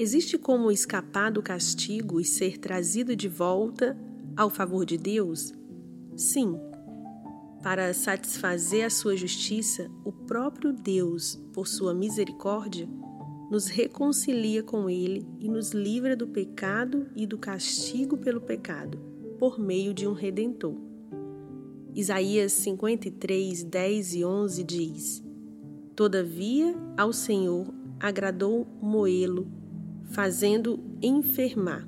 Existe como escapar do castigo e ser trazido de volta ao favor de Deus? Sim. Para satisfazer a sua justiça, o próprio Deus, por sua misericórdia, nos reconcilia com Ele e nos livra do pecado e do castigo pelo pecado, por meio de um redentor. Isaías 53, 10 e 11 diz: Todavia ao Senhor agradou moê-lo fazendo enfermar.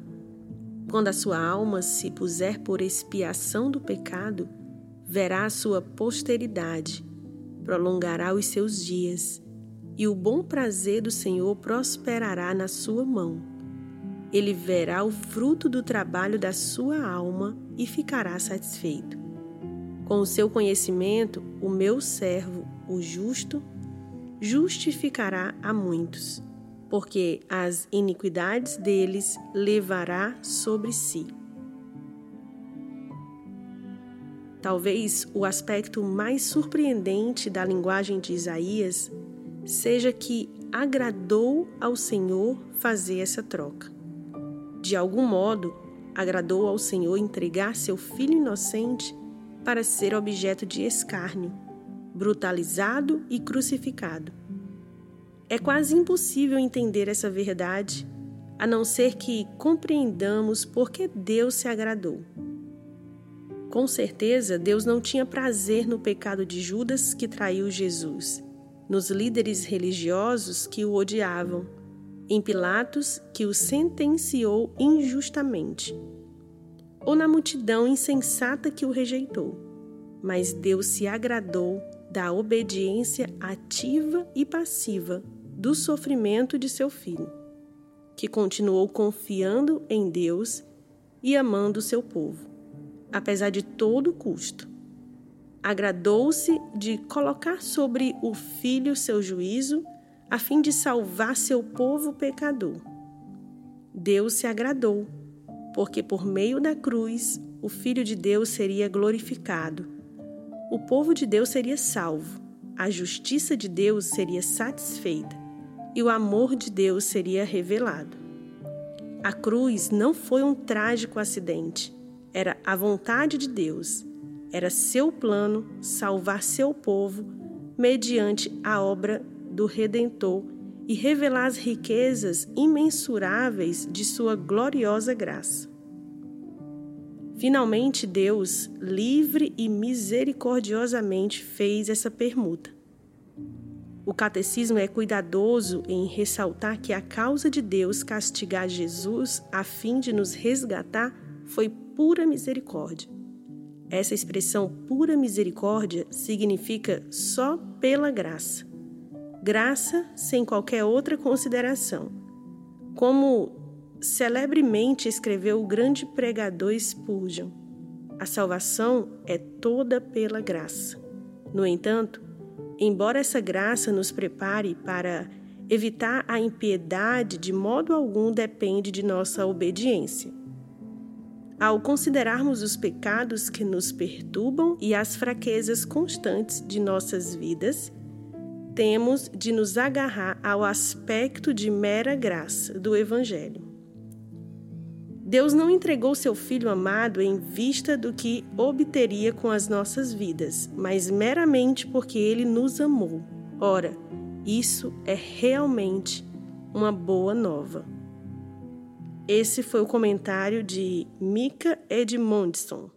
Quando a sua alma se puser por expiação do pecado, verá a sua posteridade, prolongará os seus dias, e o bom prazer do Senhor prosperará na sua mão. Ele verá o fruto do trabalho da sua alma e ficará satisfeito. Com o seu conhecimento, o meu servo, o justo, justificará a muitos porque as iniquidades deles levará sobre si. Talvez o aspecto mais surpreendente da linguagem de Isaías seja que agradou ao Senhor fazer essa troca. De algum modo, agradou ao Senhor entregar seu filho inocente para ser objeto de escárnio, brutalizado e crucificado. É quase impossível entender essa verdade a não ser que compreendamos por que Deus se agradou. Com certeza, Deus não tinha prazer no pecado de Judas que traiu Jesus, nos líderes religiosos que o odiavam, em Pilatos que o sentenciou injustamente, ou na multidão insensata que o rejeitou. Mas Deus se agradou da obediência ativa e passiva do sofrimento de seu filho, que continuou confiando em Deus e amando seu povo, apesar de todo o custo. Agradou-se de colocar sobre o filho seu juízo, a fim de salvar seu povo pecador. Deus se agradou, porque por meio da cruz o Filho de Deus seria glorificado, o povo de Deus seria salvo, a justiça de Deus seria satisfeita e o amor de Deus seria revelado. A cruz não foi um trágico acidente, era a vontade de Deus, era seu plano salvar seu povo mediante a obra do Redentor e revelar as riquezas imensuráveis de sua gloriosa graça. Finalmente, Deus, livre e misericordiosamente, fez essa permuta. O catecismo é cuidadoso em ressaltar que a causa de Deus castigar Jesus a fim de nos resgatar foi pura misericórdia. Essa expressão pura misericórdia significa só pela graça. Graça sem qualquer outra consideração. Como celebremente escreveu o grande pregador Spurgeon, a salvação é toda pela graça. No entanto, Embora essa graça nos prepare para evitar a impiedade, de modo algum depende de nossa obediência. Ao considerarmos os pecados que nos perturbam e as fraquezas constantes de nossas vidas, temos de nos agarrar ao aspecto de mera graça do Evangelho. Deus não entregou seu Filho amado em vista do que obteria com as nossas vidas, mas meramente porque ele nos amou. Ora, isso é realmente uma boa nova. Esse foi o comentário de Mika Edmondson.